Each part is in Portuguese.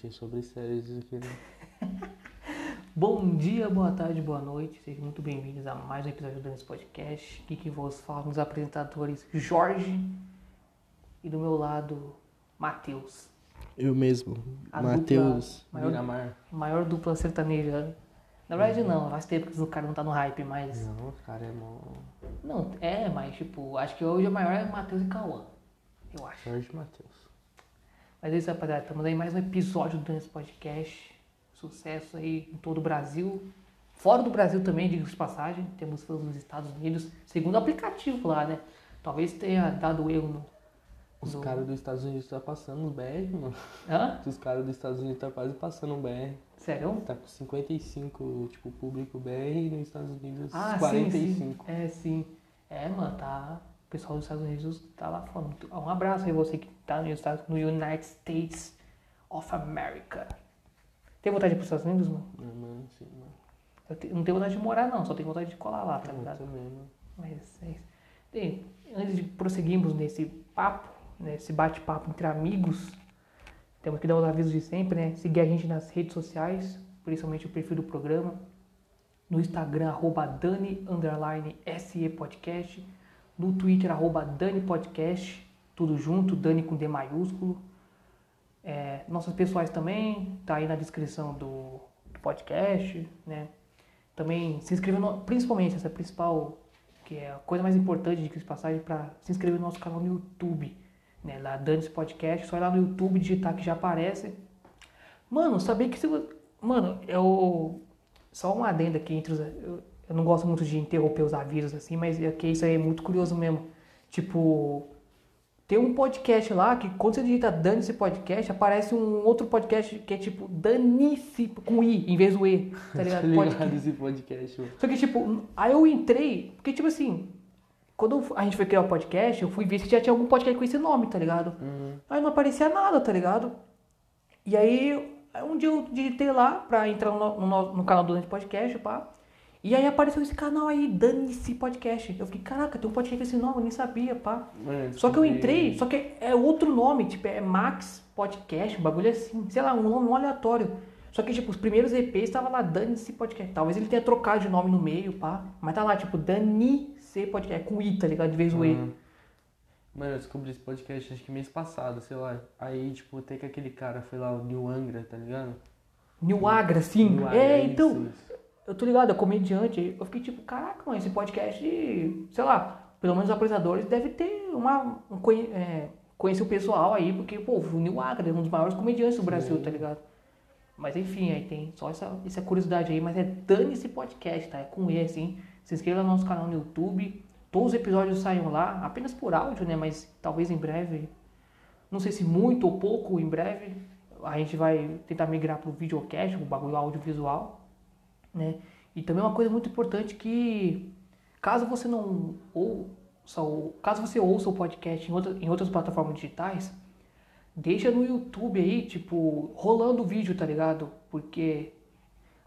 podcast sobre séries aqui, né? Bom dia, boa tarde, boa noite. Sejam muito bem-vindos a mais um episódio do nosso podcast. Aqui que vos fala dos apresentadores Jorge e do meu lado, Matheus. Eu mesmo, Matheus dupla maior- Miramar. Maior dupla sertaneja. Na verdade não, faz tempo que o cara não tá no hype, mas... Não, cara, é mó. Não, é, mas tipo, acho que hoje o maior é Matheus e Cauã. Eu acho. Jorge Matheus. Mas é isso, rapaziada. Estamos aí mais um episódio do nosso podcast. Sucesso aí em todo o Brasil. Fora do Brasil também, de passagem. Temos fãs nos Estados Unidos. Segundo o aplicativo lá, né? Talvez tenha dado erro no... Os no- caras dos Estados Unidos tá passando no BR, mano. Hã? Os caras dos Estados Unidos tá quase passando no BR. Sério? Tá com 55, tipo, público BR e nos Estados Unidos Ah, sim, 45. sim. É, sim. É, mano, tá... Pessoal dos Estados Unidos tá lá fora. Um abraço aí você que tá nos Estados, no United States of America. Tem vontade de ir pros Estados Unidos, mano? Não, mano, sim, mano. Eu te- não tenho vontade de morar, não. Só tenho vontade de colar lá, tá Eu ligado? também, mano. Mas é isso. Bem, antes de prosseguirmos nesse papo, nesse bate-papo entre amigos, temos que dar os avisos de sempre, né? Seguir a gente nas redes sociais, principalmente o perfil do programa. No Instagram, arroba Dani underline SE Podcast. No Twitter, arroba Dani Podcast. Tudo junto, Dani com D maiúsculo. É, nossas pessoais também, tá aí na descrição do do podcast, né? Também se inscreva, no, principalmente essa principal, que é a coisa mais importante de passagem, para se inscrever no nosso canal no YouTube, né? Lá, Dane Podcast, só ir lá no YouTube, digitar que já aparece. Mano, sabia que se Mano, eu. Só uma adenda aqui entre os. Eu, eu não gosto muito de interromper os avisos assim, mas é que isso aí é muito curioso mesmo. Tipo, tem um podcast lá que quando você digita Dane-se Podcast, aparece um outro podcast que é tipo Danice com I em vez do E, tá ligado? Tá Podcast. podcast. Só que, tipo, aí eu entrei, porque, tipo assim, quando a gente foi criar o podcast, eu fui ver se já tinha algum podcast com esse nome, tá ligado? Uhum. Aí não aparecia nada, tá ligado? E aí, um dia eu digitei lá pra entrar no, no, no- no canal do Dante Podcast, pá. E aí apareceu esse canal aí, Dane-se Podcast. Eu fiquei, caraca, tem um podcast com esse nome, eu nem sabia, pá. Mano, Só que eu entrei, só que é outro nome, tipo, é Max Podcast, um bagulho assim, sei lá, um nome um aleatório. Só que, tipo, os primeiros EPs estavam lá, Dane-se Podcast. Talvez ele tenha trocado de nome no meio, pá. Mas tá lá, tipo, Dani-se Podcast, é com I, tá ligado? De vez o E. Uhum. Mano, eu descobri esse podcast acho que mês passado, sei lá. Aí, tipo, tem que aquele cara foi lá, o New Angra, tá ligado? New Agra, sim. New Angra, é, isso, então, isso. Eu tô ligado, é comediante. Eu fiquei tipo, caraca, mano, esse podcast, sei lá, pelo menos os apresentadores deve ter uma. Um, é, conhecer o pessoal aí, porque, pô, o Neil Agra é um dos maiores comediantes do Brasil, Sim. tá ligado? Mas enfim, aí tem só essa, essa curiosidade aí, mas é dane esse podcast, tá? É com E, assim. Se inscreva no nosso canal no YouTube. Todos os episódios saem lá, apenas por áudio, né? Mas talvez em breve. Não sei se muito ou pouco em breve. A gente vai tentar migrar pro videocast, o bagulho audiovisual, né? E também uma coisa muito importante que caso você não ouça, o- caso você ouça o podcast em, outra, em outras plataformas digitais, deixa no YouTube aí, tipo, rolando o vídeo, tá ligado? Porque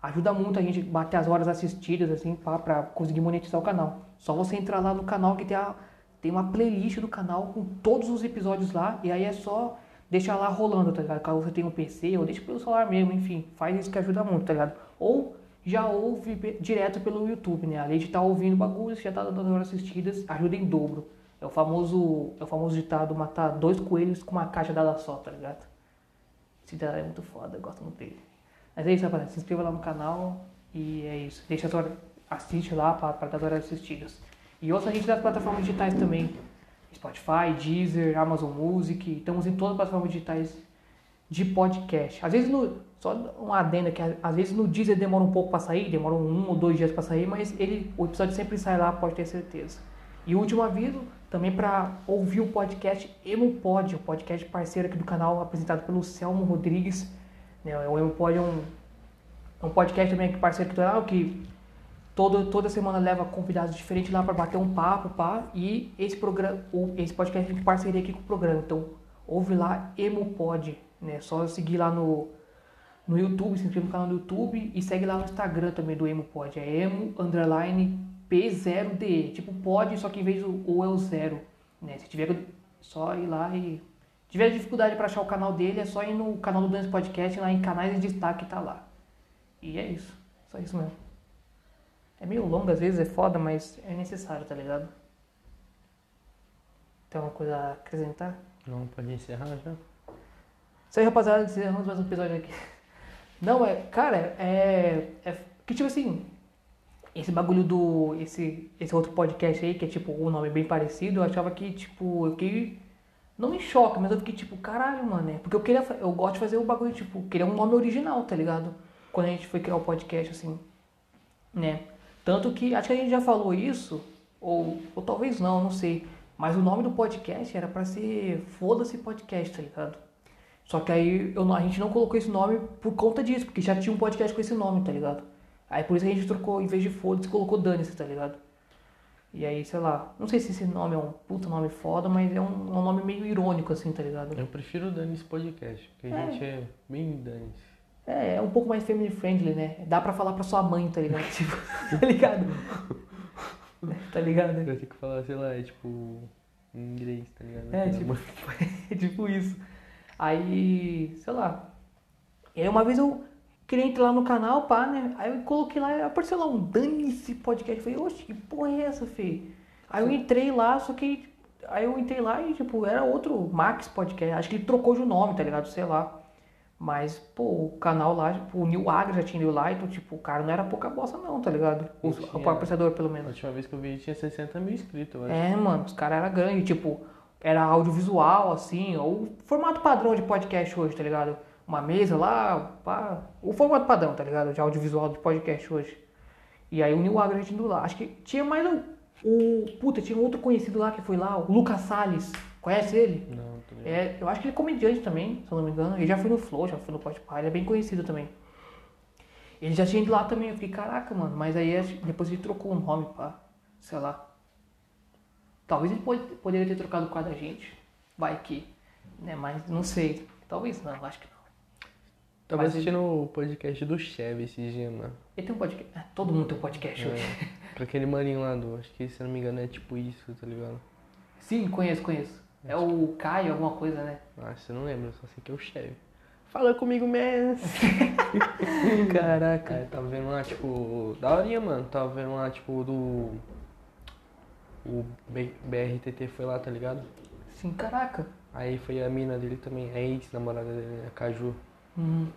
ajuda muito a gente bater as horas assistidas, assim, pra conseguir monetizar o canal. Só você entrar lá no canal que tem, a, tem uma playlist do canal com todos os episódios lá, e aí é só deixar lá rolando, tá ligado? Caso você tenha um PC, ou deixa pelo celular mesmo, enfim, faz isso que ajuda muito, tá ligado? Ou já ouve direto pelo YouTube, né? Além de estar ouvindo o bagulho, já tá dando horas assistidas, ajuda em dobro. É o famoso, é o famoso ditado matar dois coelhos com uma caixa dada só, tá ligado? Esse ditado é muito foda, eu gosto muito dele. Mas é isso, rapaziada. Se inscreva lá no canal e é isso. Deixa as horas, assiste lá para dar as horas assistidas. E ouça a gente das plataformas digitais também. Spotify, Deezer, Amazon Music. Estamos em todas as plataformas digitais de podcast. Às vezes no. Só uma adenda que às vezes no Deezer demora um pouco para sair, demora um ou dois dias para sair, mas ele, o episódio sempre sai lá, pode ter certeza. E último aviso, também para ouvir o podcast EmoPod, o podcast parceiro aqui do canal, apresentado pelo Selmo Rodrigues. Né? O EmoPod é um, é um podcast também aqui parceiro aqui do canal, que todo, toda semana leva convidados diferentes lá para bater um papo, pá. E esse programa, esse podcast é de parceria aqui com o programa. Então, ouve lá EmoPod, né? Só seguir lá no, no YouTube, se inscreve no canal do YouTube e segue lá no Instagram também do EmoPod. É emo underline P0DE. Tipo pod, só que em vez do O é o zero. Né? Se tiver só ir lá e tiver dificuldade pra achar o canal dele, é só ir no canal do Dance Podcast, lá em canais de destaque tá lá. E é isso. Só isso mesmo. É meio longo às vezes, é foda, mas é necessário, tá ligado? Tem alguma coisa a acrescentar? Não, pode encerrar já? Isso aí, rapaziada, encerramos mais um episódio aqui. Não, é, cara, é, é. Que tipo assim. Esse bagulho do. Esse, esse outro podcast aí, que é tipo o nome bem parecido, eu achava que, tipo, eu fiquei. Não em choque, mas eu fiquei tipo, caralho, mano, é. Porque eu queria. Eu gosto de fazer o bagulho, tipo, queria um nome original, tá ligado? Quando a gente foi criar o podcast, assim. Né? Tanto que. Acho que a gente já falou isso, ou, ou talvez não, não sei. Mas o nome do podcast era pra ser Foda-se Podcast, tá ligado? Só que aí eu a gente não colocou esse nome por conta disso, porque já tinha um podcast com esse nome, tá ligado? Aí por isso que a gente trocou, em vez de foda-se, colocou dane-se, tá ligado? E aí, sei lá, não sei se esse nome é um puta nome foda, mas é um, é um nome meio irônico, assim, tá ligado? Eu prefiro o Danis Podcast, porque a É. gente é bem Danis. É, é um pouco mais family friendly, né? Dá pra falar pra sua mãe, tá ligado? tipo, tá ligado? tá ligado? Eu tenho que falar, sei lá, é tipo. Em inglês, tá ligado? É, tipo, é tipo isso. Aí, sei lá. E aí uma vez eu queria entrar lá no canal, pá, né? Aí eu coloquei lá, apareceu lá um dane-se podcast. Eu falei, oxe, que porra é essa, Fê? Aí eu entrei lá, só que. Aí eu entrei lá e, tipo, era outro Max Podcast. Acho que ele trocou de nome, tá ligado? Sei lá. Mas, pô, o canal lá, tipo, o Neil Agra já tinha ido lá, então, tipo, o cara não era pouca bosta, não, tá ligado? O, o tinha. apreciador, pelo A menos. última vez que eu vi tinha 60 mil inscritos, eu acho. É, mano, os caras eram grandes, tipo, era audiovisual, assim, ou o formato padrão de podcast hoje, tá ligado? Uma mesa lá, pá, o formato padrão, tá ligado? De audiovisual de podcast hoje. E aí o Neil Agra indo lá. Acho que tinha mais um, o. Puta, tinha um outro conhecido lá que foi lá, o Lucas Salles. Conhece ele? Não, ligado? É, eu acho que ele é comediante também, se eu não me engano. Ele já foi no Flow, já foi no Podpah, ele é bem conhecido também. Ele já tinha ido lá também, eu fiquei, caraca, mano. Mas aí depois ele trocou o nome, pá, sei lá. Talvez ele pode, poderia ter trocado com a da gente, vai que, né? Mas não sei. Talvez não, acho que não. Tava Mas assistindo o podcast do Chevy esses dias, mano. Ele tem um podcast. é, todo mundo tem um podcast hoje. É, com aquele maninho lá do. Acho que se não me engano é tipo isso, tá ligado? Sim, conheço, conheço. É o Caio, alguma coisa, né? Ah, você não lembra, só sei que é o Chevy. Fala comigo, mesmo. Caraca. Aí tava vendo lá, tipo, da horinha, mano. Tava vendo lá, tipo, do. O BRTT foi lá, tá ligado? Sim, caraca. Aí foi a mina dele também, a ex-namorada dele? A Caju. Hum,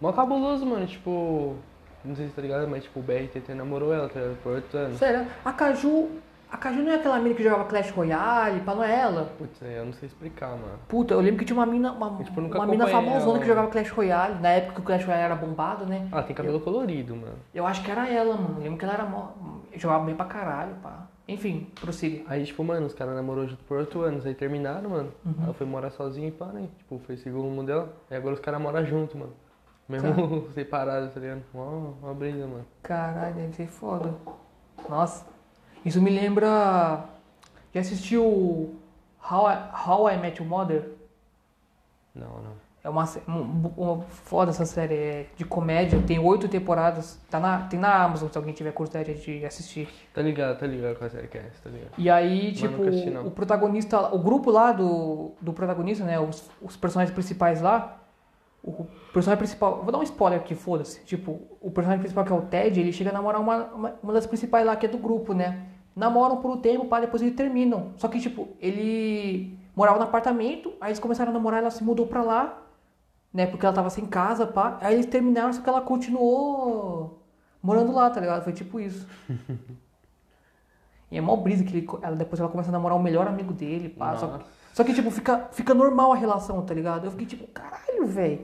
Mó cabuloso, mano, tipo. Não sei se tá ligado, mas tipo, o BRTT namorou ela, tá ligado? Por oito anos. sério, a Caju. A Caju não é aquela mina que jogava Clash Royale, pá, não é ela? Putz, aí eu não sei explicar, mano. Puta, eu lembro que tinha uma mina, uma, Eu, tipo, uma mina famosona ela. que jogava Clash Royale, na época que o Clash Royale era bombado, né? Ah, tem cabelo colorido, mano. Eu acho que era ela, mano. Eu lembro que ela era mó, jogava bem pra caralho, pá. Enfim, prossiga. Aí, tipo, mano, os caras namorou junto por oito anos, aí terminaram, mano. Uhum. Ela foi morar sozinha e pá, né? Tipo, foi segundo o rumo dela. Aí agora os caras moram junto, mano. Mesmo separados, tá ligado? Ó, uma briga, mano. Caralho, deve ser foda. Nossa. Isso me lembra. Já assistiu How I, How I Met Your Mother? Não, não. É uma, um- uma foda essa série é de comédia, tem oito temporadas, tá na, tem na Amazon se alguém tiver curiosidade de assistir. Tá ligado, tá ligado com a série que é essa, tá ligado? E aí, Mas tipo, assisti, o protagonista, o grupo lá do, do protagonista, né, os, os personagens principais lá, o personagem principal, vou dar um spoiler aqui, foda-se. Tipo, o personagem principal que é o Ted, ele chega a namorar uma, uma, uma das principais lá, que é do grupo, né? Namoram por um tempo, pá, depois eles terminam. Só que, tipo, ele morava no apartamento, aí eles começaram a namorar, ela se mudou pra lá, né? Porque ela tava sem casa, pá. Aí eles terminaram, só que ela continuou morando lá, tá ligado? Foi tipo isso. E é mó brisa que ele, ela, depois ela começa a namorar o melhor amigo dele, pá. Só, só que, tipo, fica, fica normal a relação, tá ligado? Eu fiquei tipo, caralho, velho.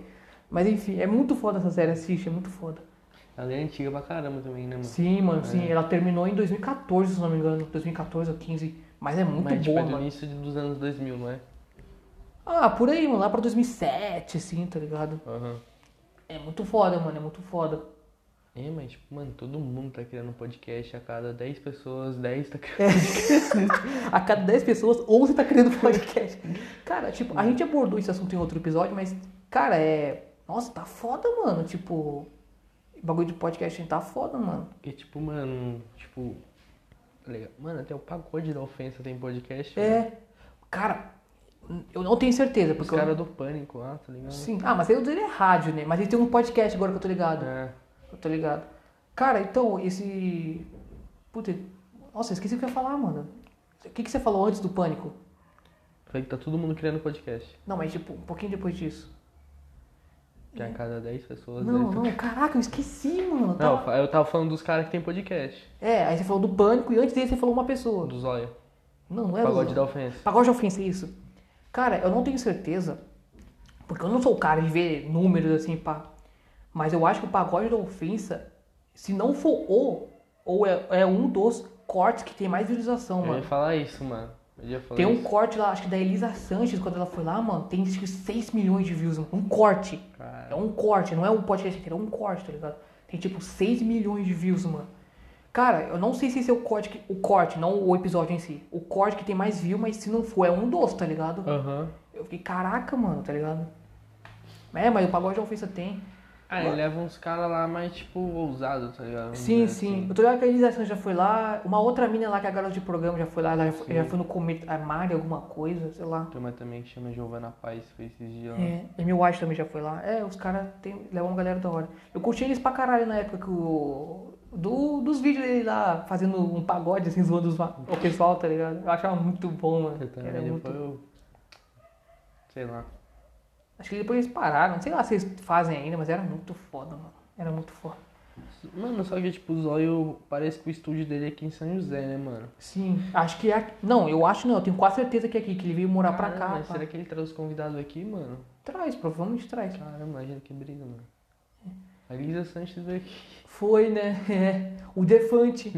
Mas enfim, é muito foda essa série, assiste, é muito foda. Ela é antiga pra caramba também, né, mano? Sim, mano, sim. Ela terminou em 2014, se não me engano. 2014 ou 15. Mas é muito Mas, tipo, boa, é do mano. início dos anos 2000, não é? Ah, por aí, mano. Lá pra 2007, assim, tá ligado? Aham. É muito foda, mano. É muito foda. É, mas, tipo, mano, todo mundo tá criando um podcast. A cada 10 pessoas, 10 tá criando. A cada 10 pessoas, 11 tá criando podcast. Cara, tipo, a gente abordou esse assunto em outro episódio, mas, cara, é. Nossa, tá foda, mano. Tipo, bagulho de podcast tá foda, mano. Porque, tipo, mano, tipo. tá ligado? Mano, até o pagode da ofensa tem podcast. É. Cara, Eu não tenho certeza, Os porque. eu- caras do pânico lá, tá ligado? Sim. Ah, mas dele é rádio, né? Mas ele tem um podcast agora que eu tô ligado. É. Eu tô ligado. Cara, então, esse. Puta. Nossa, eu esqueci o que eu ia falar, mano. O que, que você falou antes do pânico? Falei que tá todo mundo criando podcast. Não, mas tipo, um pouquinho depois disso. Que a cada 10 pessoas. Não, deve- não, caraca, eu esqueci, mano. Eu Não, tava- eu tava falando dos caras que tem podcast. É, aí você falou do pânico e antes dele você falou uma pessoa. Do Zóio. Não, não é Pagode do... da ofensa. Pagode de ofensa, isso. Cara, eu não tenho certeza, porque eu não sou o cara de ver números assim, pá. Mas eu acho que o pagode da ofensa, se não for o, ou é, é um dos cortes que tem mais visualização, Eu ia mano. falar isso, mano. Eu ia falar Tem um isso. corte lá, acho que da Elisa Sanches, quando ela foi lá, mano, tem acho que 6 milhões de views, mano. Um corte. Cara, É um corte, não é um podcast inteiro, é um corte, tá ligado? Tem tipo 6 milhões de views, mano. Cara, eu não sei se esse é o corte, que- o corte, não o episódio em si. O corte que tem mais view, mas se não for, é um dos, tá ligado? Aham. Eu fiquei, caraca, mano, tá ligado? É, mas o pagode da ofensa tem. Ah, ele leva uns caras lá mais, tipo, ousados, tá ligado? Vamos Sim, sim. assim. Eu tô ligado que a Elisa já foi lá. Uma outra mina lá, que é a garota de programa, já foi lá. Ela já foi, já foi no Comet Armário, alguma coisa, sei lá. Tem uma também que chama Giovana Paz, foi esses dias lá. É, Amy White também já foi lá. É, os caras levam uma galera da hora. Eu curti eles pra caralho na época que o. Do, dos vídeos dele lá fazendo um pagode, assim, zoando os o pessoal, tá ligado? Eu achava muito bom, mano. Era muito... eu... Sei lá. Acho que depois eles pararam. Sei lá se eles fazem ainda, mas era muito foda, mano. Era muito foda. Mano, só que, tipo, o Zóio parece que o estúdio dele é aqui em São José, né, mano? Sim, acho que é. aqui- Não, eu acho não, eu tenho quase certeza que é aqui, que ele veio morar pra Caramba, cá. mas pá. será que ele traz os convidados aqui, mano? Traz, provavelmente traz. Caramba, imagina que briga, mano. A Lisa Sanches veio aqui. Foi, né? É. O Defante.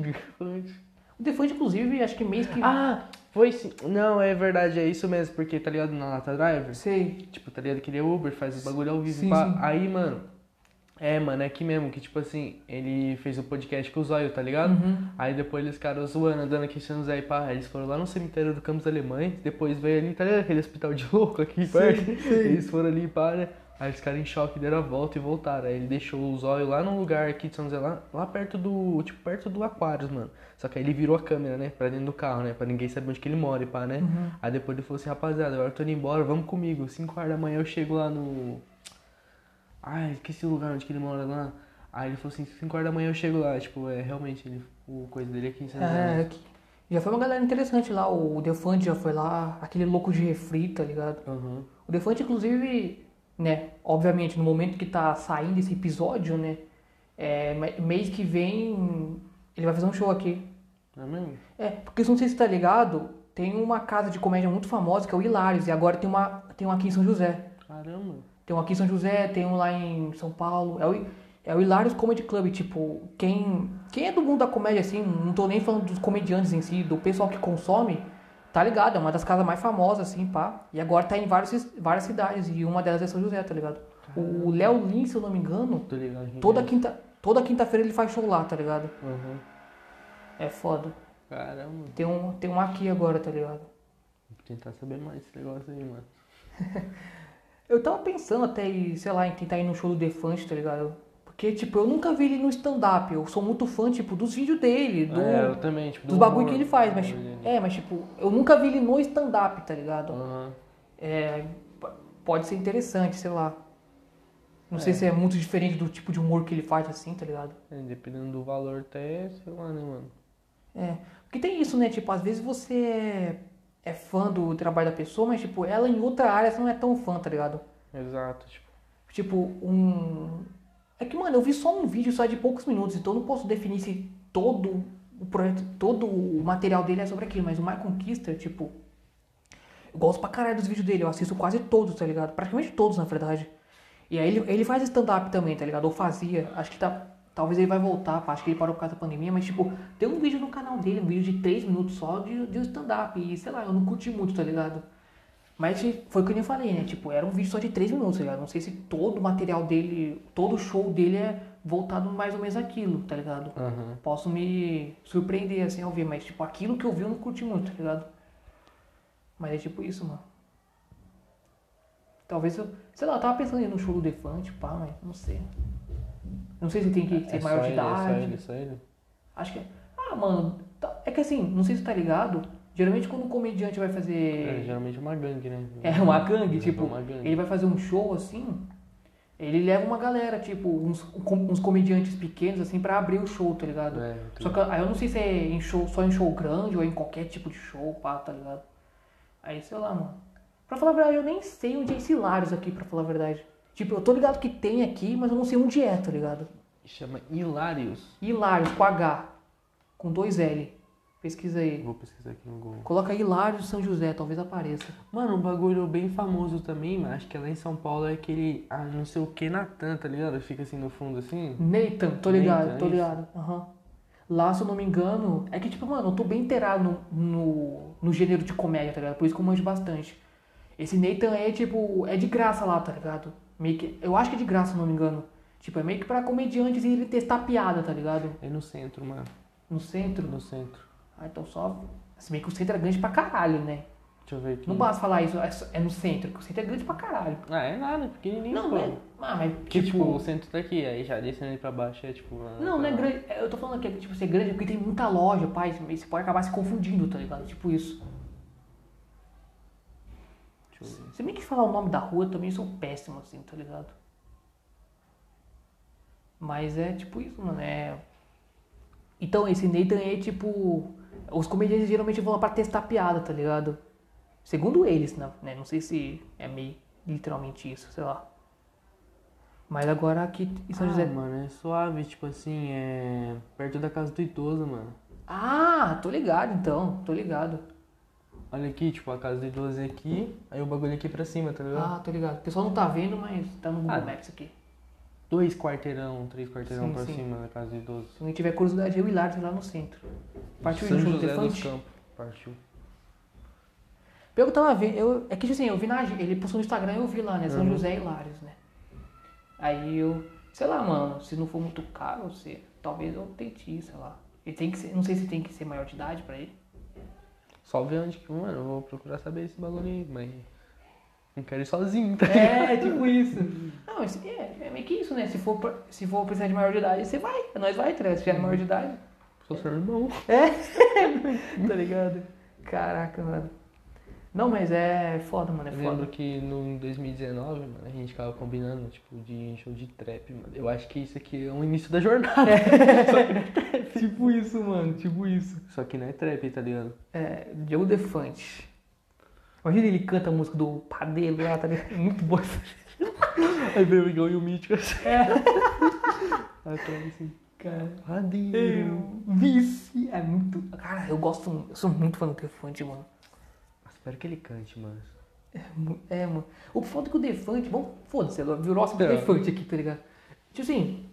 O Defante, inclusive, acho que mês que. ah, foi sim. Não, é verdade, é isso mesmo, porque, tá ligado, na Lata Driver? Sei. Tipo, tá ligado que ele é Uber, faz o bagulho ao vivo. Sim, pá. sim. Aí, mano, é, mano, é aqui mesmo, que tipo assim, ele fez o podcast com o Zóio, tá ligado? Uhum. Aí depois eles caras zoando, andando aqui em José e pá, eles foram lá no cemitério do Campos Alemães, depois veio ali, tá ligado? Aquele hospital de louco aqui perto. Eles foram ali pá, né? Aí os caras em choque deram a volta e voltaram. Aí ele deixou o Zóio lá num lugar aqui de São José, lá, lá perto do. Tipo, perto do Aquários, mano. Só que aí ele virou a câmera, né? Pra dentro do carro, né? Pra ninguém saber onde que ele mora e pá, né? Uhum. Aí depois ele falou assim, rapaziada, agora eu tô indo embora, vamos comigo. 5 horas da manhã eu chego lá no. Ai, esqueci o lugar onde que ele mora lá. Aí ele falou assim, 5 horas da manhã eu chego lá. Tipo, é realmente ele, o coisa dele aqui em São José. É, aqui. já foi uma galera interessante lá. O Defante já foi lá. Aquele louco de refri, tá ligado? Aham. O Defante, inclusive, né? Obviamente, no momento que tá saindo esse episódio, né? É, mês que vem ele vai fazer um show aqui. É mesmo? É, porque se não sei se tá ligado, tem uma casa de comédia muito famosa que é o Hilários. E agora tem uma, tem um aqui em São José. Caramba. Tem um aqui em São José, tem um lá em São Paulo. É o, é o Hilários Comedy Club. Tipo, quem, quem é do mundo da comédia, assim, não tô nem falando dos comediantes em si, do pessoal que consome, tá ligado? É uma das casas mais famosas, assim, pá. E agora tá em vários, várias cidades. E uma delas é São José, tá ligado? O Léo Lins, se eu não me engano, Tô ligado. toda quinta, toda quinta-feira ele faz show lá, tá ligado? Aham. É foda. Caramba. Tem um, tem um aqui agora, tá ligado? Vou tentar saber mais desse negócio aí, mano. Eu tava pensando até, sei lá, em tentar ir no show do Defante, tá ligado? Porque, tipo, eu nunca vi ele no stand-up. Eu sou muito fã, tipo, dos vídeos dele, do, É, eu também, tipo, dos do bagulho humor, que ele faz. Mas, dele. é, mas, tipo, eu nunca vi ele no stand-up, tá ligado? Aham. É, pode ser interessante, sei lá. Não sei É. se é muito diferente do tipo de humor que ele faz, assim, tá ligado? É, dependendo do valor até, sei lá, né, mano? É. Porque tem isso, né? Tipo, às vezes você é, é fã do trabalho da pessoa, mas, tipo, ela em outra área você não é tão fã, tá ligado? Exato, tipo. Tipo, um. É que, mano, eu vi só um vídeo só de poucos minutos, então eu não posso definir se todo o projeto, todo o material dele é sobre aquilo, mas o My Conquista, tipo. Eu gosto pra caralho dos vídeos dele, eu assisto quase todos, tá ligado? Praticamente todos, na verdade. E aí ele, ele faz stand-up também, tá ligado? Ou fazia. Acho que tá. Talvez ele vai voltar, pá, acho que ele parou por causa da pandemia, mas tipo, tem um vídeo no canal dele, um vídeo de 3 minutos só de, de stand-up. E sei lá, eu não curti muito, tá ligado? Mas foi o que eu nem falei, né? Tipo, era um vídeo só de 3 minutos, tá ligado? Não sei se todo o material dele, todo o show dele é voltado mais ou menos aquilo, tá ligado? Aham. Posso me surpreender assim ao ver, mas tipo, aquilo que eu vi eu não curti muito, tá ligado? Mas é tipo isso, mano. Talvez eu. Sei lá, eu tava pensando em ir no show do Defante, pá, mas não sei. Não sei se tem que ser É maior só de ele, é só idade. ele, só ele. Acho que é. Ah, mano, tá- é que assim, não sei se tá ligado, Geralmente quando um comediante vai É, fazer. geralmente é uma gangue, né? É, uma gangue, tipo, uma gangue. ele vai fazer um show assim, ele leva uma galera, tipo, uns, uns comediantes pequenos, assim, pra abrir o show, tá ligado? É, Só que aí eu não sei se é em show, só em show grande ou em qualquer tipo de show, pá, tá ligado? Aí, sei lá, mano. Pra falar a verdade, eu nem sei onde é esse Hilários aqui, pra falar a verdade. Tipo, eu tô ligado que tem aqui, mas eu não sei onde é, tá ligado? Chama Hilários. Hilários, com H, com dois L. Pesquisa aí. Vou pesquisar aqui no Google. Coloca Hilários São José, talvez apareça. Mano, um bagulho bem famoso também, mas acho que é lá em São Paulo é aquele, ah, não sei o que Natan, tá ligado? Fica assim no fundo assim. Nathan, tô ligado, Nathan, tô ligado. Aham. Lá, se eu não me engano, é que, tipo, mano, eu tô bem inteirado no, no, no gênero de comédia, tá ligado? Por isso que eu manjo bastante. Esse Nathan é, tipo, é de graça lá, tá ligado? Meio que, eu acho que é de graça, se eu não me engano. Tipo, é meio que pra comediantes irem testar piada, tá ligado? É no centro, mano. No centro. No centro. Ah, então só. Se bem que o centro é grande pra caralho, né? Deixa eu ver aqui. Não basta falar isso, é é no centro, porque o centro é grande pra caralho. Ah, é nada, pequenininho, Não, pô. é. Ah, mas Que, tipo, tipo. o centro tá aqui, aí já descendo ali pra baixo é tipo... Não, não é lá. grande. Eu tô falando aqui, que, tipo, ser grande porque tem muita loja, pai. Você pode acabar se confundindo, tá ligado? Tipo isso. Deixa eu ver. Se bem que falar o nome da rua eu também sou péssimo, assim, tá ligado? Mas é tipo isso, mano. É. Então, esse Nathan é tipo. Os comediantes geralmente vão lá pra testar piada, tá ligado? Segundo eles, né? né? Não sei se é meio literalmente isso, sei lá. Mas agora aqui em São Ah, José. mano, é suave, tipo assim, é... Perto da casa do idoso, mano. Ah, tô ligado então, tô ligado. Olha aqui, tipo, a casa do idoso é aqui, aí o bagulho é aqui pra cima, tá ligado? Ah, tô ligado. O pessoal não tá vendo, mas tá no Google Ah. Maps aqui. Dois quarteirão, três quarteirão Sim, pra sim. cima da casa do idoso. Se alguém tiver curiosidade, eu e Lars lá no centro. Partiu São José dos? Campos. Partiu. Pelo que eu tava vendo, eu, é que assim, eu vi na ele postou no Instagram eu vi lá, né? São Uhum. José Hilários, né? Aí eu, sei lá, mano, se não for muito caro, você, talvez eu tente sei lá. Ele tem que ser, não sei se tem que ser maior de idade pra ir. Só ver onde que, mano, eu vou procurar saber esse bagulho aí, mas. Não quero ir sozinho, tá ligado? É, tipo isso. Não, é, é meio que isso, né? Se for, se for precisar de maior de idade, você vai. Nós vai, tá ligado? Se tiver maior de idade. Sou seu irmão. tá ligado? Caraca, mano. Não, mas é foda, mano, é Eu foda. lembro que no em 2019, mano, a gente ficava combinando, tipo, de show de trap, mano. Eu acho que isso aqui é o início da jornada. tipo isso, mano, tipo isso. Só que não é trap, tá ligado? É, Diogo Defante. Imagina ele canta a música do Padeiro lá, tá ligado? Muito boa. Aí veio o Igão e o Mítico assim. É. Atrás assim. Cara, Radeiro. eu vice. É muito. Cara, eu gosto. Eu sou muito fã do Defante, mano. Espero que ele cante, mano. É, É, mano. O foda é que o Defante. Bom, foda-se, agora virou do É. Defante aqui, tá ligado? Tipo assim.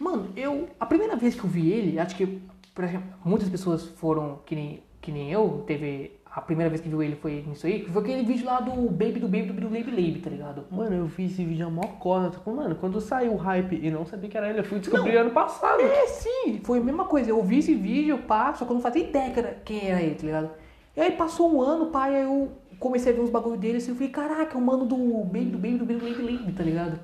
Mano, eu. A primeira vez que eu vi ele, acho que. Por exemplo, muitas pessoas foram que nem, que nem eu. Teve. A primeira vez que viu ele foi nisso aí. Foi aquele vídeo lá do Baby do Baby do Baby Baby, tá ligado? Mano, eu vi esse vídeo a mó cota. Mano, quando saiu o hype e não sabia que era ele, eu fui descobrir ano passado. É, sim, foi a mesma coisa. Eu vi esse vídeo, pá, só que eu não fazia ideia que era, quem era ele, tá ligado? E aí passou um ano, e aí eu comecei a ver uns bagulho dele assim, eu falei, caraca, é o mano do Baby, do Baby, do Baby, do Baby, Baby, tá ligado?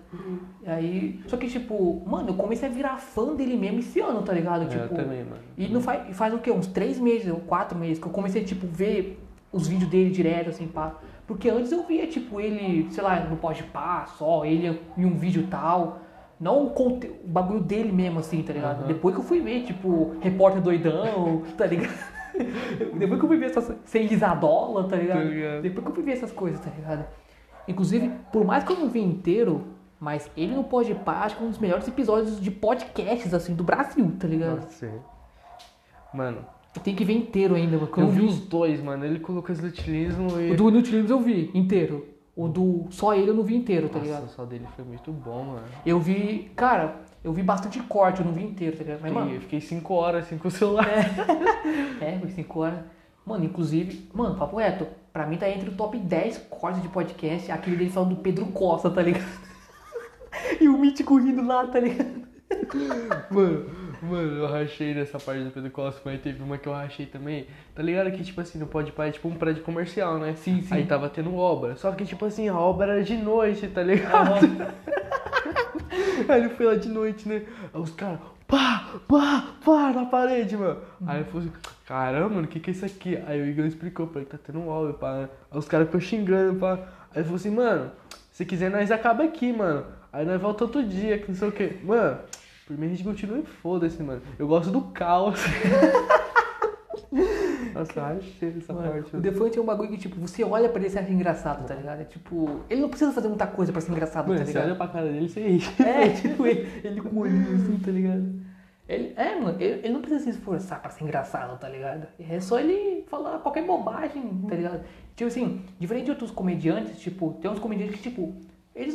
E aí, só que tipo, mano, eu comecei a virar fã dele mesmo esse ano, tá ligado? É, tipo, eu também, mano. E não faz, faz o quê? Uns três meses ou quatro meses que eu comecei, tipo, ver os vídeos dele direto, assim, pá. Porque antes eu via, tipo, ele, sei lá, no pode pá, só, ele em um vídeo tal. Não o, conte... o bagulho dele mesmo, assim, tá ligado? Aham. Depois que eu fui ver, tipo, repórter doidão, tá ligado? Depois que eu ver essas. Sem risadola, tá ligado? Tá ligado. Depois que eu ver essas coisas, tá ligado? Inclusive, por mais que eu não vi inteiro, mas ele no Pode Pá, acho que é um dos melhores episódios de podcasts, assim, do Brasil, tá ligado? Nossa. Mano, tenho que ver inteiro ainda, mano. eu Eu vi os dois, mano. Ele colocou esse utilismo e. O do Inutilismos eu vi inteiro. O do só ele eu não vi inteiro, tá Nossa, ligado? só dele foi muito bom, mano. Eu vi, cara, eu vi bastante corte, eu não vi inteiro, tá ligado? Mas, mano, eu fiquei 5 horas assim com o celular. é, foi 5 horas. Mano, inclusive, mano, papo reto, pra mim tá entre o top 10 cortes de podcast, aquele dele falando do Pedro Costa, tá ligado? e o mítico rindo lá, tá ligado? Mano, mano, eu rachei nessa parte do Pedro Costa, mas teve uma que eu rachei também. Tá ligado que, tipo assim, no Pode Pai é tipo um prédio comercial, né? Sim, sim. Aí tava tendo obra. Só que, tipo assim, a obra era de noite, tá ligado? Aí ele foi lá de noite, né? Aí os caras, pá, pá, pá, na parede, mano. Aí eu falei assim, caramba, mano, o que que é isso aqui? Aí o Igor explicou pra ele que tá tendo áudio, pá. Aí os caras ficou xingando, pá. Aí ele falou assim, mano, se quiser nós acaba aqui, mano. Aí nós volta outro dia, que não sei o que. Mano, primeiro a gente continua e foda-se, mano. Eu gosto do caos. Nossa, eu achei essa Mano, parte. o Defante é um bagulho que, tipo, você olha pra ele e você acha engraçado, tá ligado? É tipo, ele não precisa fazer muita coisa pra ser engraçado, Mano, tá você ligado? olha pra cara dele e você ri. É, tipo, ele, ele com o olhinho assim, tá ligado? Ele, é, mano, ele, ele não precisa se esforçar pra ser engraçado, tá ligado? É só ele falar qualquer bobagem, tá ligado? Tipo assim, diferente de outros comediantes, tipo, tem uns comediantes que, tipo,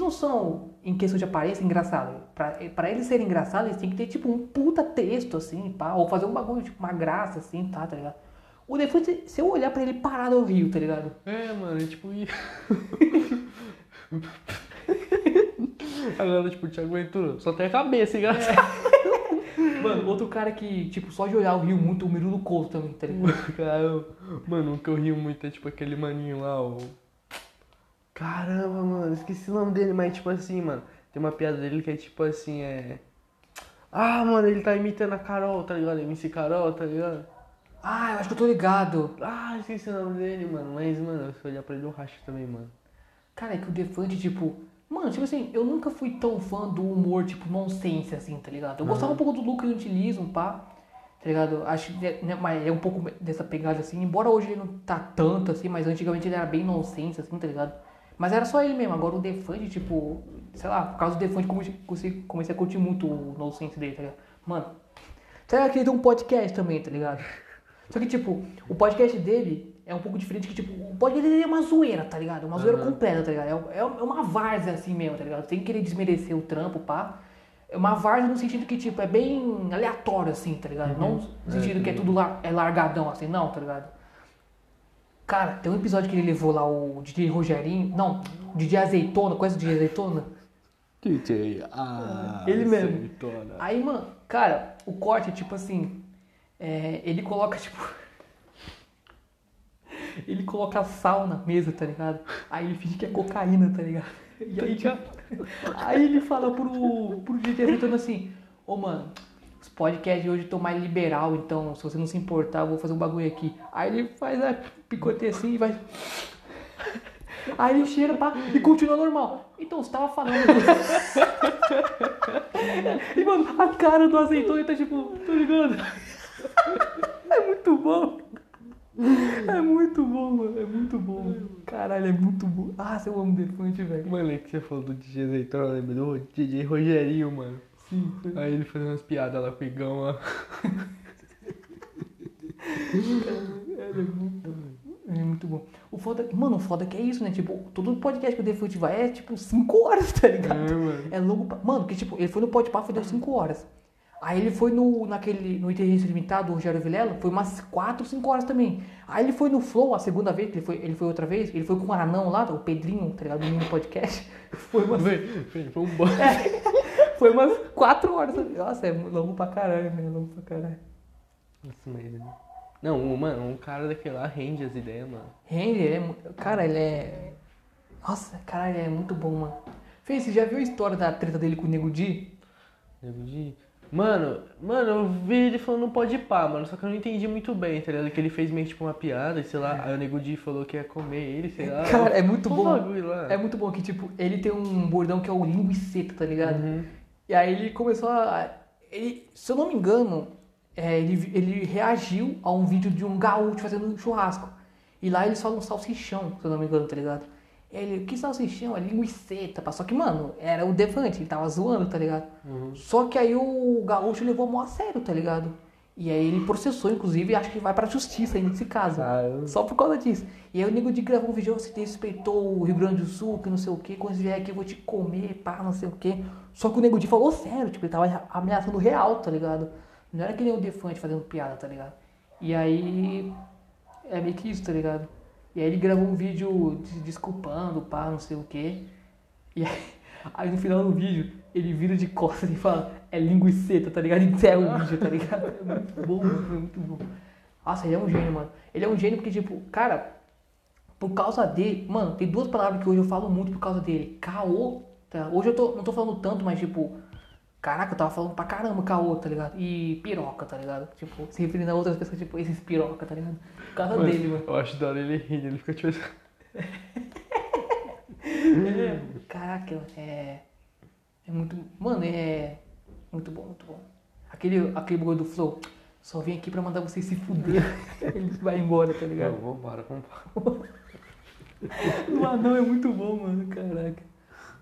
não são, em questão de aparência, engraçados. Pra, pra eles serem engraçados, eles têm que ter, tipo, um puta texto, assim, pá, ou fazer um bagulho, tipo, uma graça, assim, tá, tá ligado? O Defante, se eu olhar pra ele parado, eu rio, tá ligado? É, mano, é tipo isso. Agora, tipo, o Thiago Ventura só tem a cabeça, engraçado. Mano, outro cara que, tipo, só de olhar eu rio muito, o Miru do Couto também, tá ligado? Cara, eu- mano, o que eu rio muito é tipo aquele maninho lá, o. Caramba, mano, esqueci o nome dele, mas tipo assim, mano, tem uma piada dele que é tipo assim, é. Ah, mano, ele tá imitando a Carol, tá ligado? MC Carol, tá ligado? Ah, eu acho que eu tô ligado. Ah, esqueci o nome dele, mano. Mas, mano, se eu olhar pra ele, eu racho também, mano. Cara, é que o Defante, tipo. Mano, tipo assim, eu nunca fui tão fã do humor, tipo, nonsense, assim, tá ligado? Eu gostava um pouco do lucro e utilismo, pá. Tá ligado? Acho que né, mas é um pouco dessa pegada, assim. Embora hoje ele não tá tanto, assim, mas antigamente ele era bem nonsense, assim, tá ligado? Mas era só ele mesmo. Agora o Defante, tipo. Sei lá, por causa do Defante, comecei, comecei- a curtir muito o nonsense dele, tá ligado? Mano. Será que ele tem um podcast também, tá ligado? Só que, tipo, o podcast dele é um pouco diferente que, tipo, o podcast dele é uma zoeira, tá ligado? Uma zoeira Aham. completa, tá ligado? É, é uma várzea assim mesmo, tá ligado? Sem querer desmerecer o trampo, pá. É uma várzea no sentido que, tipo, é bem aleatório, assim, tá ligado? Não no sentido que é tudo lar, é largadão, assim, não, tá ligado? Cara, tem um episódio que ele levou lá o DJ Rogerinho. Não, o DJ Azeitona, conhece o DJ Azeitona? DJ, ah, Ele mesmo. azeitona. Aí, mano, cara, o corte, tipo assim, é, ele coloca, tipo. ele coloca sal na mesa, tá ligado? Aí ele finge que é cocaína, tá ligado? E aí, tipo, aí ele fala pro, pro DJ azeitona assim, ô mano, os podcasts de hoje estão mais liberal, então se você não se importar, eu vou fazer um bagulho aqui. Aí ele faz a picoteia assim e vai. Aí ele cheira pá, e continua normal. Então, você tava falando. e, mano, a cara do azeitona tá tipo, tá ligado? É muito bom. É muito bom, mano. É muito bom. Caralho, é muito bom. Ah, eu amo Defante, velho. Mano, é que você falou do DJ Azeitona, lembra do DJ Rogerinho, mano. Sim. Aí ele fazendo umas piadas lá com o Igão lá. É muito, é muito bom. O foda, mano, o foda que é isso, né? Tipo, todo podcast que o Defante vai é tipo 5 horas, tá ligado? É, mano. É longo pra... Mano, que tipo, ele foi no Podpah, foi deu 5 horas. Aí ele foi no, naquele, no Inteligência Limitada, do Rogério Vilela, foi umas 4, 5 horas também. Aí ele foi no Flow, a segunda vez, que ele foi, ele foi outra vez, ele foi com o Anão lá, o Pedrinho, tá ligado? Do mini podcast. Foi umas, Vem, vem, foi um banho. Foi umas 4 horas. Nossa, é longo pra caralho, né? Longo pra caralho. Nossa, mas... Não, mano, um cara daquele lá rende as ideias, mano. Henry, ele é. Cara, ele é. Nossa, caralho, ele é muito bom, mano. Fê, você já viu a história da treta dele com o Nego Di? Nego Di. Mano, mano, eu vi ele falando não pode pá, mano, só que eu não entendi muito bem, tá ligado? Que ele fez meio tipo uma piada, sei lá, aí o Nego Di falou que ia comer ele, sei lá. Cara, é muito bom. É muito bom que, tipo, ele tem um bordão que é o linguiceta, tá ligado? Uhum. E aí ele começou a. Ele, se eu não me engano, é, ele, ele reagiu a um vídeo de um gaúcho fazendo um churrasco. E lá eles falam salsichão, se eu não me engano, tá ligado? E ele, que salsichão? É linguiceta, pá. Só que, mano, era o Defante, ele tava zoando, tá ligado? Uhum. Só que aí o gaúcho levou mó a sério, tá ligado? E aí ele processou, inclusive, e acho que vai pra justiça ainda nesse caso. Caramba. Só por causa disso. E aí o Nego de gravou um vídeo, você desrespeitou o Rio Grande do Sul, que não sei o que, quando você vier aqui eu vou te comer, pá, não sei o que. Só que o Nego de falou sério, tipo, ele tava ameaçando real, tá ligado? Não era que nem o Defante fazendo piada, tá ligado? E aí. É meio que isso, tá ligado? E aí ele gravou um vídeo se desculpando, pá, não sei o que. E aí, aí no final do vídeo, ele vira de costas e fala, é linguiceta, tá ligado? E encerra o vídeo, tá ligado? É muito bom, mano, é muito bom. Nossa, ele é um gênio, mano. Ele é um gênio porque, tipo, cara, por causa dele, mano, tem duas palavras que hoje eu falo muito por causa dele. Caô, tá? Hoje eu tô, não tô falando tanto, mas, tipo, Caraca, eu tava falando pra caramba outra, tá ligado? E piroca, tá ligado? Tipo, se referindo a outras pessoas, tipo, esses piroca, tá ligado? Por causa Mano, dele, mano. Eu acho da hora ele rindo, ele fica tipo. Caraca, é. É muito. Mano, é. Muito bom, muito bom. Aquele, aquele bagulho do Flow. Só vim aqui pra mandar vocês se fuder. Ele vai embora, tá ligado? Vambora, vambora. O anão é muito bom, mano. Caraca.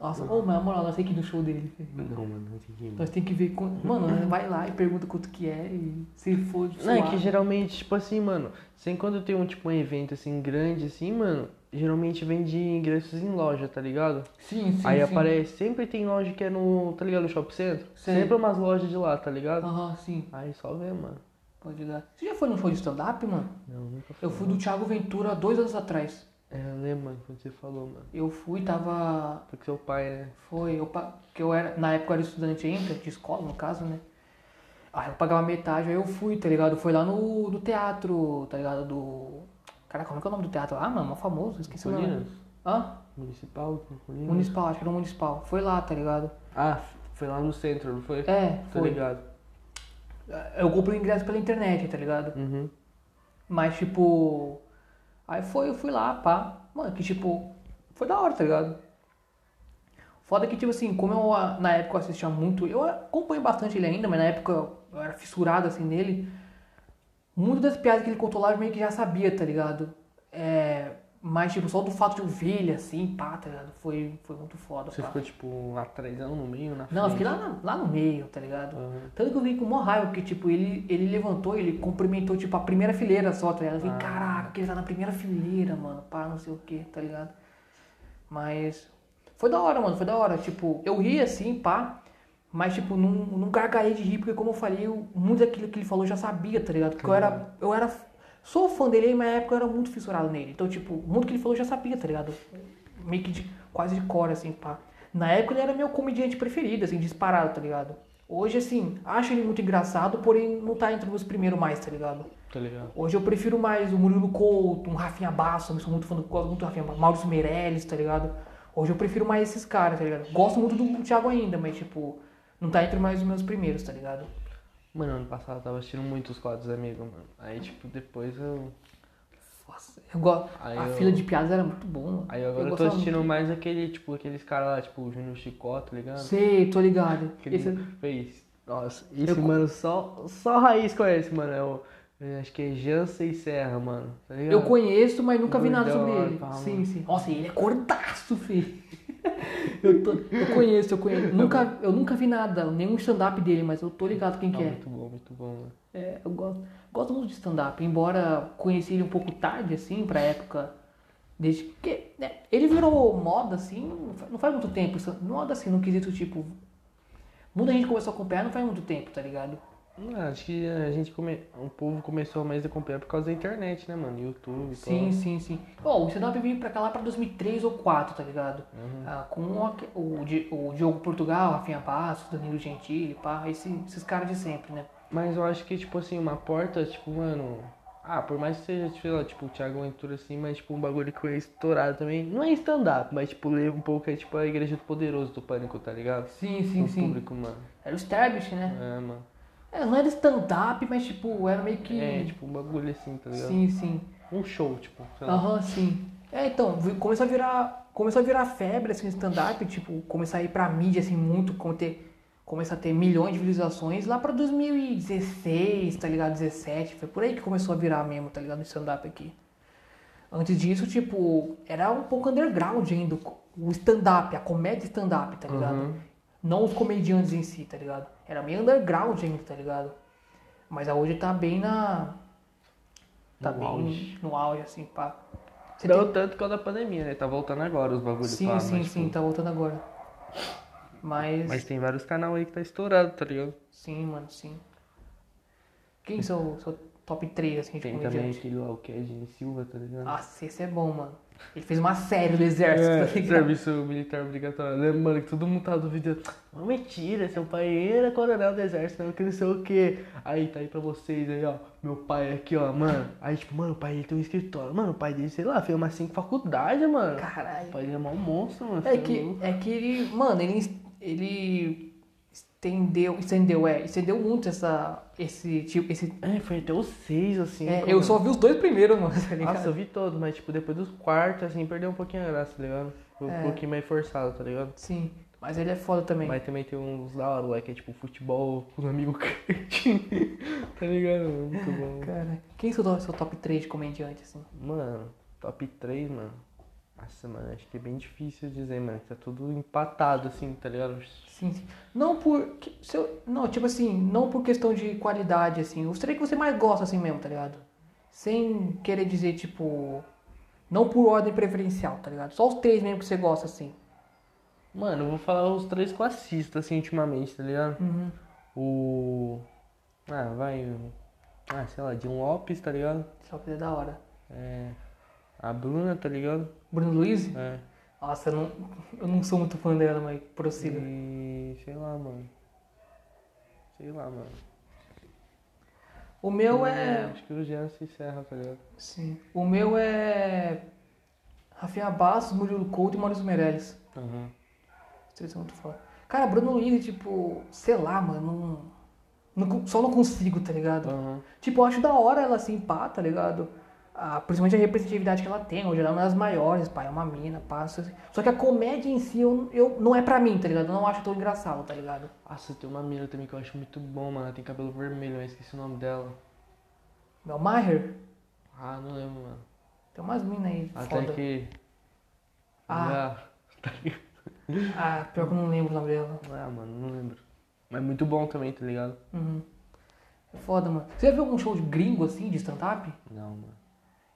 Nossa, ô, mas na moral, nós temos que ir no show dele. Não, mano, não tem que ir. Nós temos que ver. Quanto... Mano, vai lá e pergunta quanto que é e se for. Não, é suave. que geralmente, tipo assim, mano, sem quando tem um tipo um evento assim grande assim, mano, geralmente vende ingressos em loja, tá ligado? Sim, sim. Aí sim. aparece, sempre tem loja que é no, tá ligado, no shopping center? Sei. Sempre umas lojas de lá, tá ligado? Aham, sim. Aí só vê, mano. Pode dar. Você já foi num show de stand-up, mano? Não, nunca fui. Eu fui do Thiago Ventura há dois anos atrás. É, eu lembro, mano, quando você falou, mano. Eu fui, tava. Foi com seu pai, né? Foi, eu, pa- que eu era, na época eu era estudante ainda, de escola no caso, né? Aí eu pagava metade, aí eu fui, tá ligado? Foi lá no, no teatro, tá ligado? Do. Caraca, como é que é o nome do teatro? Ah, mano, mó famoso, esqueci o nome. Colinas? Hã? Municipal? Colinas? Municipal, acho que era municipal. Foi lá, tá ligado? Ah, foi lá no centro, não foi? É, Tô foi. ligado. Eu comprei o ingresso pela internet, tá ligado? Uhum. Mas, tipo. Aí foi, eu fui lá, pá. Mano, que tipo. Foi da hora, tá ligado? Foda que, tipo assim, como eu ah, na época eu assistia muito. Eu acompanho bastante ele ainda, mas na época eu era fissurado assim nele. Muitas das piadas que ele contou lá eu meio que já sabia, tá ligado? É. Mas, tipo, só do fato de eu ver ele assim, pá, tá ligado? Foi, foi muito foda, Você pá. ficou tipo atrás, no meio, na frente? Não, eu fiquei lá, na- lá no meio, tá ligado? Aham. Tanto que eu vim com mó raiva, porque, tipo, ele, ele levantou, ele cumprimentou, tipo, a primeira fileira só, tá ligado? Eu falei, Ah. caraca, que ele tá na primeira fileira, mano, pá, não sei o que, tá ligado? Mas foi da hora, mano, foi da hora. Tipo, eu ri assim, pá, mas, tipo, não, não gargalhei de rir, porque, como eu falei, eu, muito daquilo que ele falou eu já sabia, tá ligado? Porque eu era, eu era, sou fã dele, mas na época eu era muito fissurado nele. Então, tipo, muito que ele falou eu já sabia, tá ligado? Meio que de, quase de cor, assim, pá. Na época ele era meu comediante preferido, assim, disparado, tá ligado? Hoje, assim, acho ele muito engraçado, porém não tá entre os primeiros mais, tá ligado? Tá ligado? Hoje eu prefiro mais o Murilo Couto, um Rafinha Basso, eu sou muito fã do gosto muito do Rafinha Basso, Maurício Meirelles, tá ligado? Hoje eu prefiro mais esses caras, tá ligado? Gosto muito do Thiago ainda, mas tipo, não tá entre mais os meus primeiros, tá ligado? Mano, ano passado eu tava assistindo muitos quadros amigos, mano. Aí, tipo, depois eu. Nossa, eu gosto. Aí a eu- fila de piadas era muito bom, mano. Aí agora eu tô gostava assistindo muito. mais aquele, tipo, aqueles caras lá, tipo, o Júnior Chicó, tá ligado? Sei, tô ligado. Ele Esse- fez. Nossa, esse, Eu- mano, só, só raiz conhece, mano. É o. eu acho que é Jansen Serra, mano. Tá ligado? Eu conheço, mas nunca vi nada sobre ele. pá, Sim, mano. sim. Nossa, ele é gordaço, filho. eu, tô- eu conheço, eu conheço. Nunca, eu nunca vi nada, nenhum stand-up dele, mas eu tô ligado quem Ah, que é. Muito bom, muito bom, mano. É, eu gosto, gosto muito de stand-up, embora conheci ele um pouco tarde, assim, pra época. Desde que. né, ele virou moda, assim, não faz, não muito tempo. Moda, assim, no quesito tipo. Muita gente começou a acompanhar não faz muito tempo, tá ligado? Ah, acho que a gente come... o povo começou mais a acompanhar por causa da internet, né, mano? YouTube e Sim, sim, sim. Ó, o stand-up veio pra cá lá pra 2003 ou 2004, tá ligado? Ah, com o, Di- o Diogo Portugal, Rafinha Bastos, Danilo Gentili, pá, esse- esses caras de sempre, né? Mas eu acho que, tipo assim, uma porta, tipo, mano. Ah, por mais que seja, sei lá, tipo, o Thiago Ventura assim, mas tipo, um bagulho que foi estourado também. Não é stand-up, mas tipo, leva um pouco, é tipo a Igreja do Poderoso do Pânico, tá ligado? Sim, sim, o sim. público, mano. Era o Stablish, né? É, mano. É, não era stand-up, mas tipo, era meio que. É, tipo, um bagulho assim, tá ligado? sim, sim. Um show, tipo. Aham, sim. É, então, começou a virar. Começou a virar febre, assim, stand-up, tipo, começar a ir pra mídia, assim, muito, como ter. Começar a ter milhões de visualizações lá pra 2016, tá ligado? 17. Foi por aí que começou a virar mesmo, tá ligado? O stand-up aqui. Antes disso, tipo, era um pouco underground ainda o stand-up, a comédia stand-up, tá ligado? Uhum. Não os comediantes em si, tá ligado? Era meio underground ainda, tá ligado? Mas a hoje tá bem na. Tá No bem auge. no auge, assim, pá. Você Não tem- tanto por causa da pandemia, né? Tá voltando agora os bagulhos. Sim, pá, sim, mas, sim, tipo, tá voltando agora. Mas. Mas tem vários canal aí que tá estourado, tá ligado? Sim, mano, sim. Quem são seu top 3, assim, de Tem também comediante? aquele lá, o Kedin Silva, tá ligado? Nossa, esse é bom, mano. Ele fez uma série do exército, É, tá ligado? serviço militar obrigatório. Lembra, mano, que todo mundo tava duvidando. Não, mentira, seu pai era coronel do exército, não que não sei o que. Aí, tá aí pra vocês aí, ó. Meu pai aqui, ó, mano. Aí, tipo, mano, o pai dele tem um escritório. Mano, o pai dele, sei lá, fez umas 5 faculdades, mano. Caralho. O pai dele é mó monstro, mano. É cê que, é que ele, mano, ele, ele Estendeu, estendeu, é. Estendeu muito essa, esse tipo, esse... É, foi até os seis, assim. É, eu só vi os dois primeiros, mano, tá ligado? Nossa, eu vi todos, mas tipo, depois dos quartos, assim, perdeu um pouquinho a graça, tá ligado? Foi um É. pouquinho mais forçado, tá ligado? Sim, mas ele é foda também. Mas também tem uns da hora lá, que é tipo futebol com os amigos crente. tá ligado? mano? Muito bom. Cara, quem são o seu top 3 de comediante, assim? Mano, top 3, mano. Nossa, mano, acho que é bem difícil dizer, mano. Tá tudo empatado, assim, tá ligado? Sim, sim. Não por. se eu- não, tipo assim, não por questão de qualidade, assim. Os três que você mais gosta, assim mesmo, tá ligado? Sem querer dizer, tipo. Não por ordem preferencial, tá ligado? Só os três mesmo que você gosta, assim. Mano, eu vou falar os três que eu assisto, assim, ultimamente, tá ligado? Uhum. O. Ah, vai. Ah, sei lá, Jim Lopes, tá ligado? Que é da hora. É. A Bruna, tá ligado? Bruno Luiz? É. Nossa, eu não, eu não sou muito fã dela, mas prossiga. E. sei lá, mano. Sei lá, mano. O meu é. Acho que o Jean se encerra, tá ligado? Sim. O meu é. Rafinha Bastos, Murilo Couto e Maurício Meirelles. Aham. Os três são muito foda. Cara, Bruno Luiz, tipo, sei lá, mano. Não, não- só não consigo, tá ligado? Aham. Tipo, eu acho da hora ela assim, pá, tá ligado? Ah, principalmente a representatividade que ela tem, hoje ela é uma das maiores, pá, é uma mina, pá. Só que a comédia em si eu, eu, não é pra mim, tá ligado? Eu não acho tão engraçado, tá ligado? Nossa, tem uma mina também que eu acho muito bom, mano. Ela tem cabelo vermelho, eu esqueci o nome dela. Mel Maher, Ah, não lembro, mano. tem umas minas aí, Até foda. que. Ah. Já- tá? Ah, pior que eu não lembro o nome dela. Ah, mano, não lembro. Mas muito bom também, tá ligado? Uhum. É foda, mano. Você já viu algum show de gringo assim, de stand-up? Não, mano.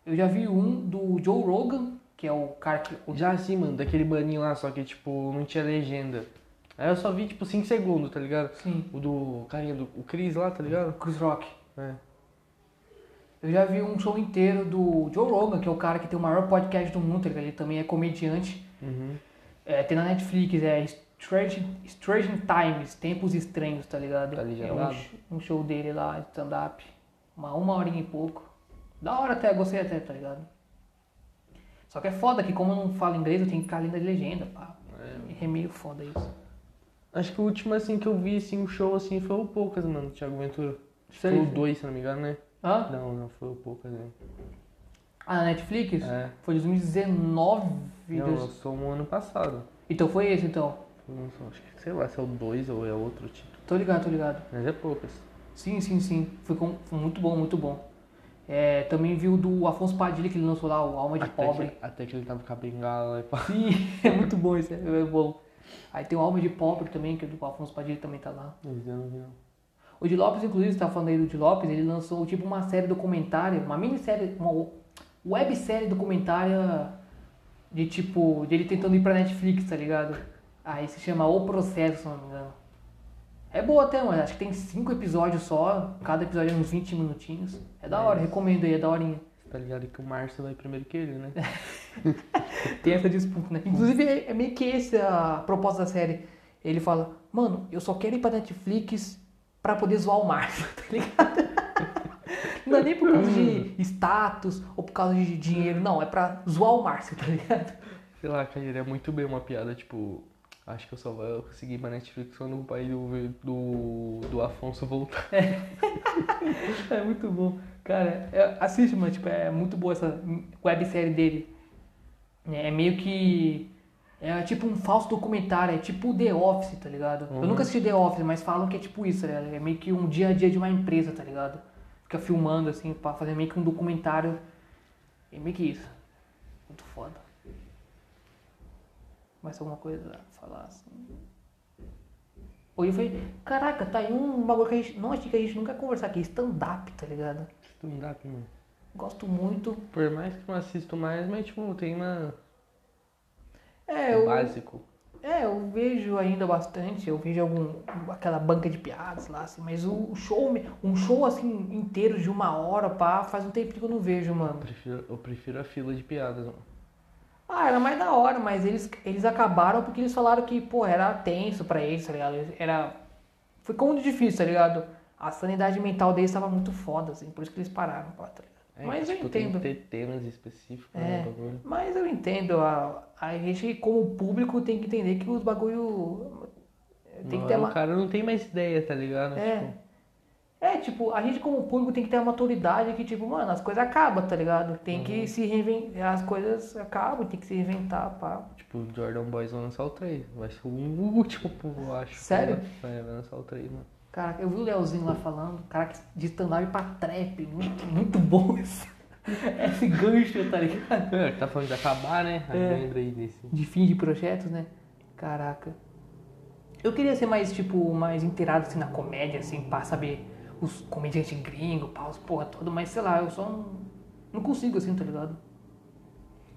Eu já vi um do Joe Rogan, que é o cara que. Já assim, mano, daquele baninho lá, só que tipo, não tinha legenda. Aí eu só vi tipo 5 segundos, tá ligado? Sim, O do carinha do. O Chris lá, tá ligado? Chris Rock. É. Eu já vi um show inteiro do Joe Rogan, que é o cara que tem o maior podcast do mundo, tá ligado? ele também é comediante. Uhum. É, tem na Netflix, é Strange, Strange Times, Tempos Estranhos, tá ligado? Tá é um, um show dele lá, stand-up. Uma, uma horinha e pouco. Da hora até, gostei até, tá ligado? Só que é foda que como eu não falo inglês, eu tenho que ficar lendo a legenda, pá. É meio foda isso. Acho que o último assim que eu vi assim, o show assim foi o Poucas, mano, Thiago Ventura. Sei. Foi o 2, se não me engano, né? Hã? Não, não, foi o Poucas, né? Ah, na Netflix? É. Foi 2019. Não, dois- lançou um ano passado. Então foi esse então. Lançou, acho que, sei lá, se é o 2 ou é outro título. Tô ligado, tô ligado. Mas é Poucas. Sim, sim, sim. Foi, com- foi muito bom, muito bom. É, também vi o do Afonso Padilha que ele lançou lá, o Alma de Até Pobre. que, até que ele tava com a bengala e pá. Sim, é muito bom esse, é bom. Aí tem o Alma de Pobre também, que é do Afonso Padilha também tá lá. Não vi, não. O de Lopes, inclusive, você tá falando aí do de Lopes, ele lançou tipo uma série documentária, uma minissérie, uma websérie documentária de tipo, dele tentando ir pra Netflix, tá ligado? Aí se chama O Processo, se não me engano. É boa até, mano. Acho que tem cinco episódios só, cada episódio é uns 20 minutinhos. É da hora, recomendo aí, é daorinha. Você tá ligado que o Márcio vai primeiro que ele, né? Tem essa disputa, né? Inclusive, é é meio que essa a proposta da série. Ele fala, mano, eu só quero ir pra Netflix pra poder zoar o Márcio, tá ligado? Não é nem por causa de status ou por causa de dinheiro, não. É pra zoar o Márcio, tá ligado? Sei lá, cara, é muito bem uma piada, tipo. Acho que eu só vou conseguir ir pra Netflix quando o pai do, do, do Afonso voltar. É muito bom. Cara, é- assiste, mano. Tipo, é muito boa essa websérie dele. É meio que. É tipo um falso documentário, é tipo The Office, tá ligado? Eu Uhum. nunca assisti The Office, mas falam que é tipo isso, tá ligado? É meio que um dia a dia de uma empresa, tá ligado? Fica filmando assim, pra fazer meio que um documentário. É meio que isso. Muito foda. Mais alguma coisa a falar assim? Hoje foi. Caraca, tá aí um bagulho que a gente. Não achei que a gente nunca ia conversar aqui. Stand-up, tá ligado? Stand-up, mano. Gosto muito. Por mais que não assisto mais, mas tipo, tem uma. É, o eu, básico. é, eu vejo ainda bastante. Eu vejo algum. aquela banca de piadas lá, assim. Mas o show, um show assim inteiro de uma hora, pá, faz um tempo que eu não vejo, Eu mano. prefiro, eu prefiro a fila de piadas, mano. Ah, era mais da hora, mas eles, eles acabaram porque eles falaram que, pô, era tenso pra eles, tá ligado? Era. Foi como muito difícil, tá ligado? A sanidade mental deles tava muito foda, assim, por isso que eles pararam, pá, tá ligado? É, mas eu tipo, entendo. Tem que ter temas específicos, É. né? bagulho. Mas eu entendo, a, a gente como público tem que entender que os bagulho tem que ter uma... O cara não tem mais ideia, tá ligado? É. Tipo, É, tipo, a gente como público tem que ter uma maturidade que, tipo, mano, as coisas acabam, tá ligado? Tem Uhum. que se reinventar, as coisas acabam, tem que se reinventar, pá. tipo, o Jordan Boys vai lançar o 3. Vai ser o último, eu acho. Sério? Vai, vai lançar o 3, mano. Cara, eu vi o Leozinho lá falando, cara que de stand-up pra trap, muito, muito bom esse, esse gancho, tá ligado? É, tá falando de acabar, né? Aí É. lembra aí desse. De fim de projetos, né? Caraca. Eu queria ser mais, tipo, mais inteirado, assim, na comédia, assim, pra saber os comediantes gringos, pá, os porra toda, mas sei lá, eu só não, não consigo, assim, tá ligado?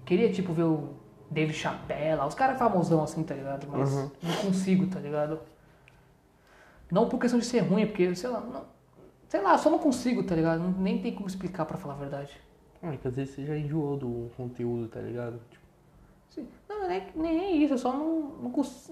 Queria, tipo, ver o Dave Chappelle, os caras famosão, assim, tá ligado? Mas Uhum. não consigo, tá ligado? Não por questão de ser ruim, é porque, sei lá, não, sei lá, só não consigo, tá ligado? Nem tem como explicar, pra falar a verdade. Ah, que às vezes você já enjoou do conteúdo, tá ligado? Tipo, Sim. Não, nem, nem isso, eu só não, não, cons-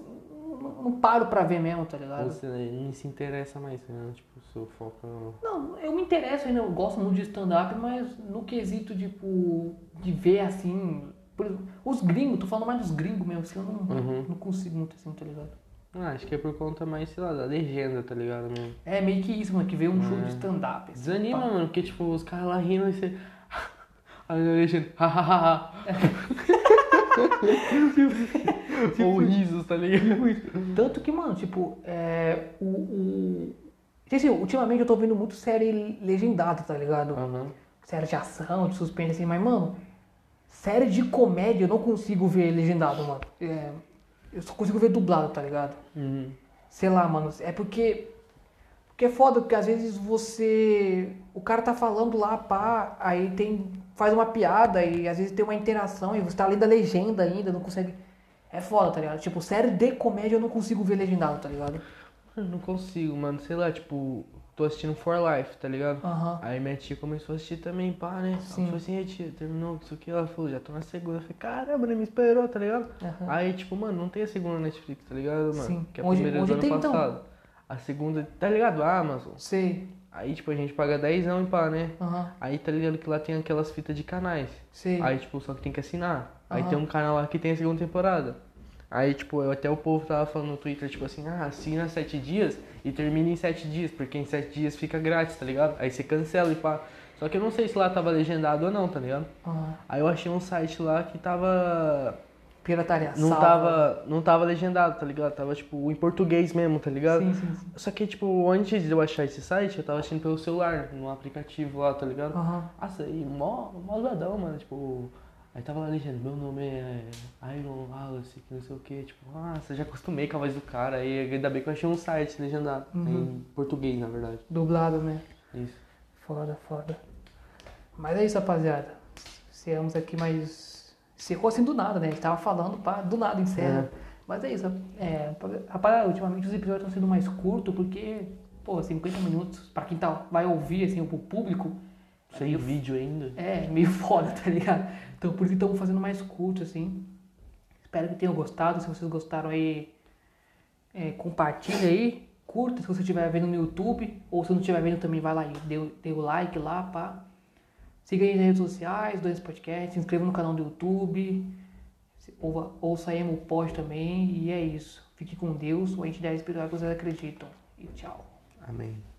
não, não paro pra ver mesmo, tá ligado? você nem se interessa mais, né? Tipo, seu foco no... Não, eu me interesso ainda, eu gosto muito de stand-up, mas no quesito, tipo, de ver assim. por exemplo, os gringos, tô falando mais dos gringos mesmo, assim, eu não, Uhum. não consigo muito assim, tá ligado? Ah, acho que é por conta mais, sei lá, da legenda, tá ligado, mesmo? É meio que isso, mano, que vê um show É. de stand-up. assim, Desanima, pá. mano, porque, tipo, os caras lá rindo e você... Aí a legenda... hahaha. Ou risos, tá ligado? Tanto que, mano, tipo, é, o. o... Assim, ultimamente eu tô vendo muito série legendada, tá ligado? Aham. Série de ação, de suspense, assim, mas, mano, série de comédia eu não consigo ver legendado, mano. É, eu só consigo ver dublado, tá ligado? Uhum. Sei lá, mano, é porque. Porque é foda, porque às vezes você. O cara tá falando lá, pá, aí tem. faz uma piada e às vezes tem uma interação e você tá lendo a legenda ainda, não consegue. É foda, tá ligado? Tipo, série de comédia eu não consigo ver legendado, tá ligado? Eu não consigo, mano. Sei lá, tipo, tô assistindo For Life, tá ligado? Aham. Aí minha tia começou a assistir também, pá, né? Sim. Ela falou assim, "Ei, tia, terminou isso aqui. Ela falou, já tô na segunda. Eu falei, caramba, nem me esperou, tá ligado? Aham. Aí, tipo, mano, não tem a segunda Netflix, tá ligado, mano? Sim. Que é a Onde- primeira onde do tem, ano então? passado. A segunda, tá ligado? A Amazon. Sei. Aí, tipo, a gente paga 10 não e pá, né? Aham. Aí tá ligado que lá tem aquelas fitas de canais. Sei. Aí, tipo, só que tem que assinar. Aí tem um canal lá que tem a segunda temporada. Aí, tipo, eu, até o povo tava falando no Twitter, tipo assim, ah, assina 7 dias e termina em 7 dias, porque em 7 dias fica grátis, tá ligado? Aí você cancela e pá. Só que eu não sei se lá tava legendado ou não, tá ligado? Aham. Aí eu achei um site lá que tava. Pirataria. Não salva. tava. Não tava legendado, tá ligado? Tava, tipo, em português mesmo, tá ligado? Sim, sim, sim. Só que, tipo, antes de eu achar esse site, eu tava assistindo pelo celular, no aplicativo lá, tá ligado? Aham. Nossa, aí mó, mó zoadão, mano, tipo... Aí tava lá legenda, meu nome é Iron Wallace, que não sei o que, tipo, nossa, já acostumei com a voz do cara, aí ainda bem que eu achei um site legendado, Uhum. em português, na verdade. Dublado, né? Isso. Foda, foda. Mas é isso, rapaziada. Encerramos aqui mais. Encerrou assim do nada, né? A gente tava falando, pá, do nada encerra. Mas é isso. É, rapaziada, ultimamente os episódios estão sendo mais curtos porque, pô, 50 minutos, pra quem tá, vai ouvir, assim, pro público, Sem vídeo ainda. é meio foda, tá ligado? Então por isso estamos fazendo mais curto, assim. Espero que tenham gostado. Se vocês gostaram aí, é, compartilha aí. Curta se você estiver vendo no YouTube. Ou se não estiver vendo também, vai lá e dê, dê o like lá, pá. Siga aí nas redes sociais, dois podcasts, se inscreva no canal do YouTube. Ouva, ouça aí o post também. E é isso. Fique com Deus. O Entidade Espiritual que vocês acreditam. E tchau. Amém.